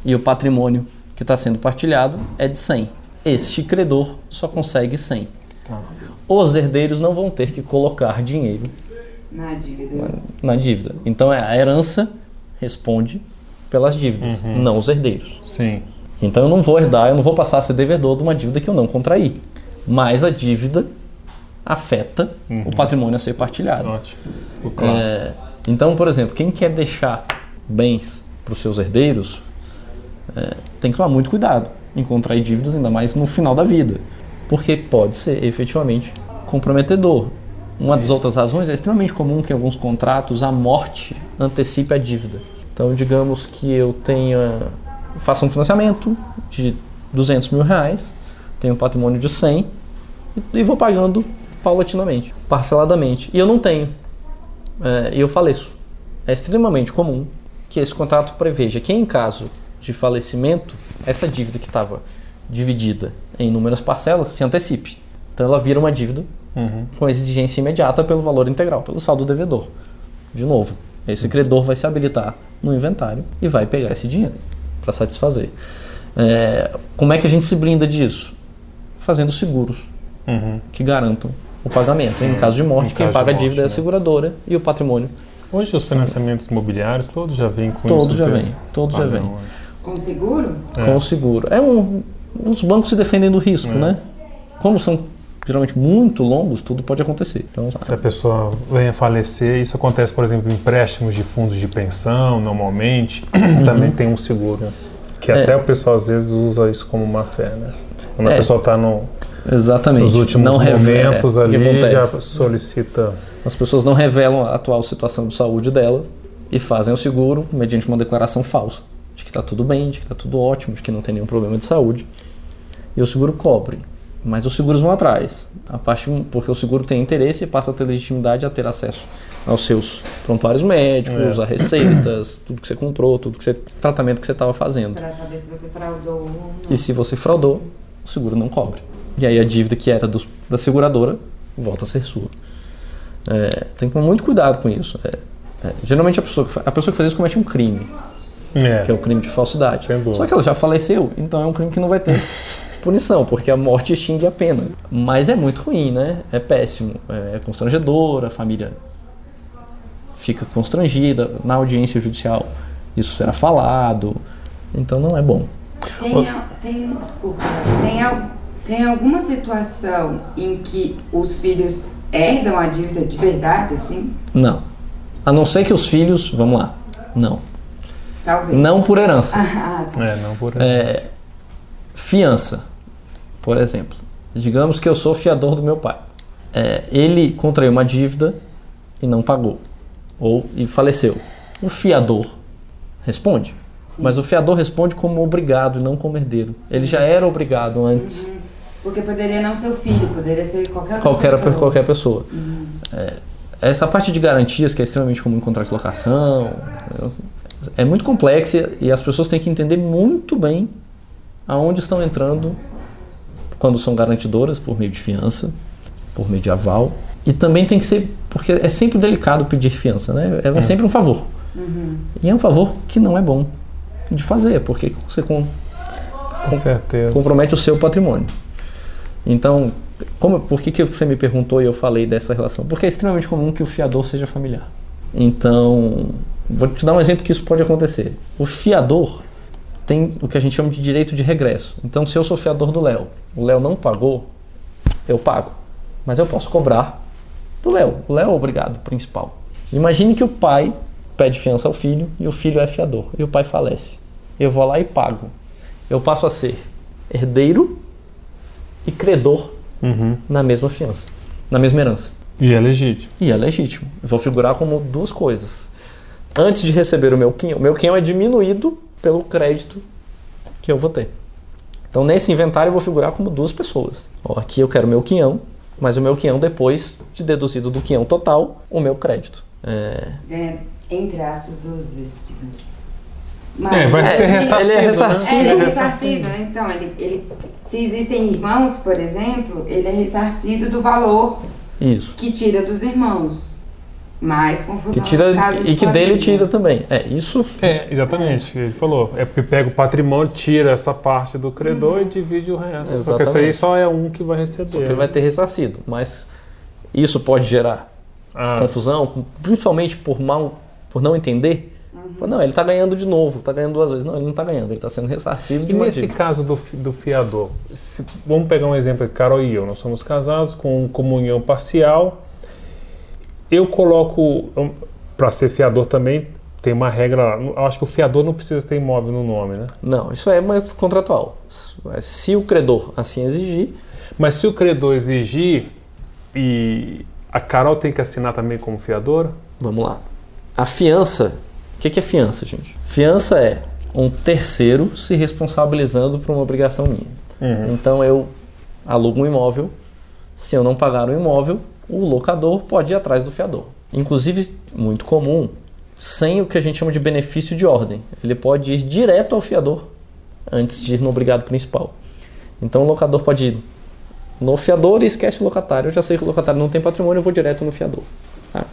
e o patrimônio que está sendo partilhado é de 100. Este credor só consegue 100. Tá. Os herdeiros não vão ter que colocar dinheiro Na dívida. na dívida. Então é, a herança responde pelas dívidas, não os herdeiros. Sim. Então eu não vou herdar, eu não vou passar a ser devedor de uma dívida que eu não contraí. Mas a dívida afeta o patrimônio a ser partilhado. Ótimo. Claro. É, então, por exemplo, quem quer deixar bens para os seus herdeiros é, tem que tomar muito cuidado em contrair dívidas, ainda mais no final da vida, porque pode ser efetivamente comprometedor. Uma das outras razões é extremamente comum que em alguns contratos a morte antecipe a dívida. Então, digamos que eu tenha, faça um financiamento de 200 mil reais, tenho um patrimônio de 100 e, e vou pagando paulatinamente, parceladamente. E eu não tenho é, eu faleço. É extremamente comum que esse contrato preveja que, em caso de falecimento, essa dívida que estava dividida em inúmeras parcelas se antecipe. Então, ela vira uma dívida Uhum. com exigência imediata pelo valor integral, pelo saldo devedor. De novo, esse credor vai se habilitar no inventário e vai pegar esse dinheiro para satisfazer. É, como é que a gente se blinda disso? Fazendo seguros Uhum. que garantam o pagamento. Em caso de morte, Em quem paga a morte, dívida é a né? seguradora e o patrimônio Hoje os financiamentos imobiliários todos já vêm com Todos isso. já tem vêm, todos já vêm. né? Com seguro? É. com o seguro. É um, os bancos se defendem do risco, É. né? Como são geralmente muito longos, tudo pode acontecer. Então, Se a pessoa venha a falecer, isso acontece, por exemplo, em empréstimos de fundos de pensão, normalmente, também tem um seguro. Que Uhum. É. até o pessoal às vezes usa isso como má fé, né? Quando É. a pessoa está no, exatamente. nos últimos Não momentos é, ali, já solicita. As pessoas não revelam a atual situação de saúde dela e fazem o seguro mediante uma declaração falsa de que está tudo bem, de que está tudo ótimo, de que não tem nenhum problema de saúde. E o seguro cobre. Mas os seguros vão atrás. A parte, porque o seguro tem interesse e passa a ter legitimidade a ter acesso aos seus prontuários médicos, É. a receitas, tudo que você comprou, tudo que você, tratamento que você estava fazendo. Pra saber se você fraudou ou não. E se você fraudou, o seguro não cobre. E aí a dívida que era do- da seguradora volta a ser sua. É, tem que tomar muito cuidado com isso. É, é, geralmente a pessoa, que a pessoa que faz isso comete um crime, É, que é o crime de falsidade. Só que ela já faleceu, então é um crime que não vai ter punição, porque a morte extingue a pena. Mas é muito ruim, né? É péssimo, é constrangedor, a família fica constrangida na audiência judicial. Isso será falado, então não é bom. Tem, tem, desculpa, tem, tem alguma situação em que os filhos herdam a dívida de verdade, assim? Não. A não ser que os filhos, vamos lá, não. Talvez. Não por herança. Ah, tá. é, não por aí. É, fiança, por exemplo. Digamos que eu sou fiador do meu pai. É, ele contraiu uma dívida e não pagou. Ou e faleceu. O fiador responde. Mas o fiador responde como obrigado e não como herdeiro. Ele já era obrigado antes. Porque poderia não ser o filho, poderia ser qualquer outra qualquer, pessoa. qualquer pessoa. É, essa parte de garantias, que é extremamente comum em contrato de locação, é muito complexa e as pessoas têm que entender muito bem aonde estão entrando quando são garantidoras por meio de fiança, por meio de aval. E também tem que ser, porque é sempre delicado pedir fiança, né? É, sempre um favor. E é um favor que não é bom de fazer, porque você com, Com certeza. compromete o seu patrimônio. Então, como, por que, que você me perguntou e eu falei dessa relação? Porque é extremamente comum que o fiador seja familiar. Então, vou te dar um exemplo que isso pode acontecer. O fiador tem o que a gente chama de direito de regresso. Então, se eu sou fiador do Léo, o Léo não pagou, eu pago. Mas eu posso cobrar do Léo. O Léo é o obrigado principal. Imagine que o pai pede fiança ao filho e o filho é fiador e o pai falece. Eu vou lá e pago. Eu passo a ser herdeiro e credor Uhum. na mesma fiança, na mesma herança. E é legítimo. E é legítimo. Eu vou figurar como duas coisas. Antes de receber o meu quinhão, o meu quinhão é diminuído pelo crédito que eu vou ter. Então, nesse inventário, eu vou figurar como duas pessoas. Ó, aqui eu quero meu quinhão, mas o meu quinhão depois de deduzido do quinhão total, o meu crédito. É, É, entre aspas, duas vezes, digamos. É, vai É, ser ele- ressarcido. ele é né? ressarcido. É, ele é Ele é ressarcido. Então, ele, ele, se existem irmãos, por exemplo, ele é ressarcido do valor Isso. Que tira dos irmãos. Mais confusão. Que tira, e que de dele família. tira também. É, isso É, exatamente. Ele falou. É porque pega o patrimônio, tira essa parte do credor e divide o resto. Só que esse aí Exatamente. só é um que vai receber. só que ele vai ter ressarcido. Mas isso pode gerar Ah, confusão, principalmente por mal, por não entender. Não, ele está ganhando de novo, está ganhando duas vezes. Não, ele não está ganhando, ele está sendo ressarcido de E nesse dívida. caso do, do fiador, se- vamos pegar um exemplo de Carol e eu, nós somos casados com comunhão parcial. Eu coloco, para ser fiador também, tem uma regra lá. Eu acho que o fiador não precisa ter imóvel no nome, né? Não, isso é mais contratual. Se o credor assim exigir, Mas se o credor exigir e a Carol tem que assinar também como fiadora, vamos lá. A fiança, o que, que é fiança, gente? Fiança é um terceiro se responsabilizando por uma obrigação minha. Então eu alugo um imóvel, se eu não pagar o imóvel, o locador pode ir atrás do fiador. Inclusive, muito comum, sem o que a gente chama de benefício de ordem. Ele pode ir direto ao fiador antes de ir no obrigado principal. Então o locador pode ir no fiador e esquece o locatário. Eu já sei que o locatário não tem patrimônio, eu vou direto no fiador. Tá?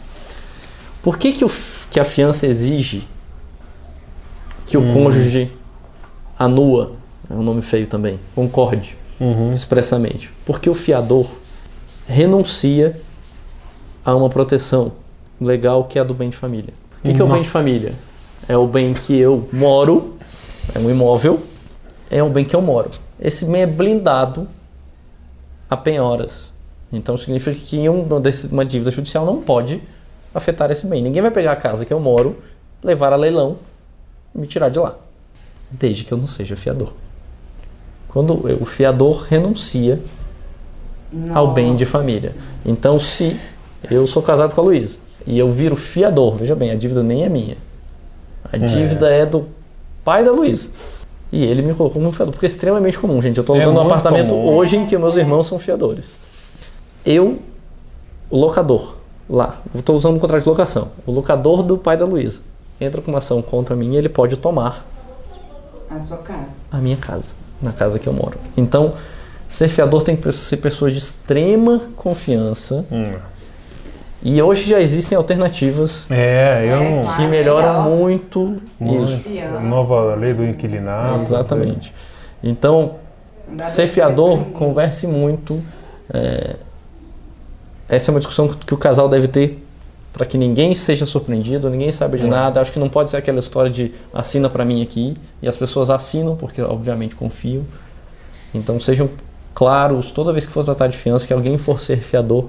Por que, que, o que a fiança exige que o cônjuge anua, é um nome feio também, concorde expressamente? Porque o fiador renuncia a uma proteção legal que é a do bem de família. O que, que é o bem de família? É o bem que eu moro, é um imóvel, é um bem que eu moro. Esse bem é blindado a penhoras. Então significa que uma, dívida judicial não pode afetar esse bem. Ninguém vai pegar a casa que eu moro, levar a leilão e me tirar de lá. Desde que eu não seja fiador. Quando o fiador renuncia ao bem de família. Então, se eu sou casado com a Luísa e eu viro fiador, veja bem, a dívida nem é minha. A dívida é, do pai da Luísa. E ele me colocou como fiador, porque é extremamente comum, gente. Eu estou É alugando um muito apartamento comum. hoje em que meus irmãos são fiadores. Eu, o locador, lá, estou usando um contrato de locação. O locador do pai da Luísa entra com uma ação contra mim e ele pode tomar A sua casa. a minha casa, na casa que eu moro. Então, ser fiador tem que ser pessoas de extrema confiança. Hum. E hoje já existem alternativas É, eu É, não. que melhoram legal. muito isso. Nova lei do inquilinato. Exatamente. Então, ser fiador, converse muito. é, Essa é uma discussão que o casal deve ter para que ninguém seja surpreendido, ninguém saiba de É. nada. Acho que não pode ser aquela história de assina para mim aqui e as pessoas assinam porque obviamente confiam. Então sejam claros toda vez que for tratar de fiança que alguém for ser fiador,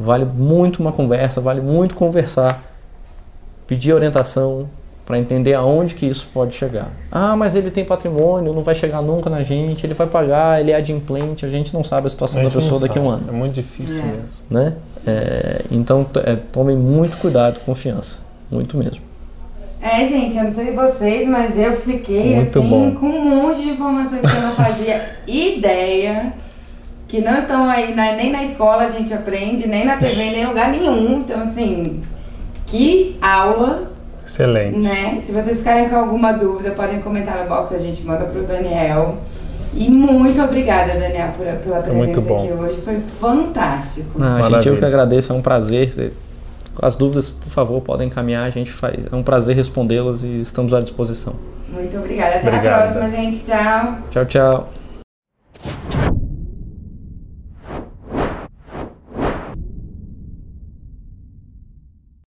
vale muito uma conversa, vale muito conversar, pedir orientação para entender aonde que isso pode chegar. Ah, mas ele tem patrimônio, não vai chegar nunca na gente, ele vai pagar, ele é adimplente, a gente não sabe a situação A da pessoa daqui a um ano É muito difícil É. mesmo. né? É, então é, tomem muito cuidado, confiança, muito mesmo. É, gente, eu não sei vocês, mas eu fiquei Muito assim bom. com um monte de informações que eu não fazia ideia. Que não estão aí na- nem na escola a gente aprende, nem na TV, nem em lugar nenhum. Então, assim, que aula, Excelente. né? Se vocês ficarem com alguma dúvida, podem comentar no box, a gente manda pro Daniel. E muito obrigada, Daniel, por, pela presença muito bom. aqui hoje. Foi fantástico. Ah, gente, eu que agradeço, é um prazer. As dúvidas, por favor, podem encaminhar, a gente faz. É um prazer respondê-las e estamos à disposição. Muito obrigada. Até Obrigado. a próxima, gente. Tchau. Tchau, tchau.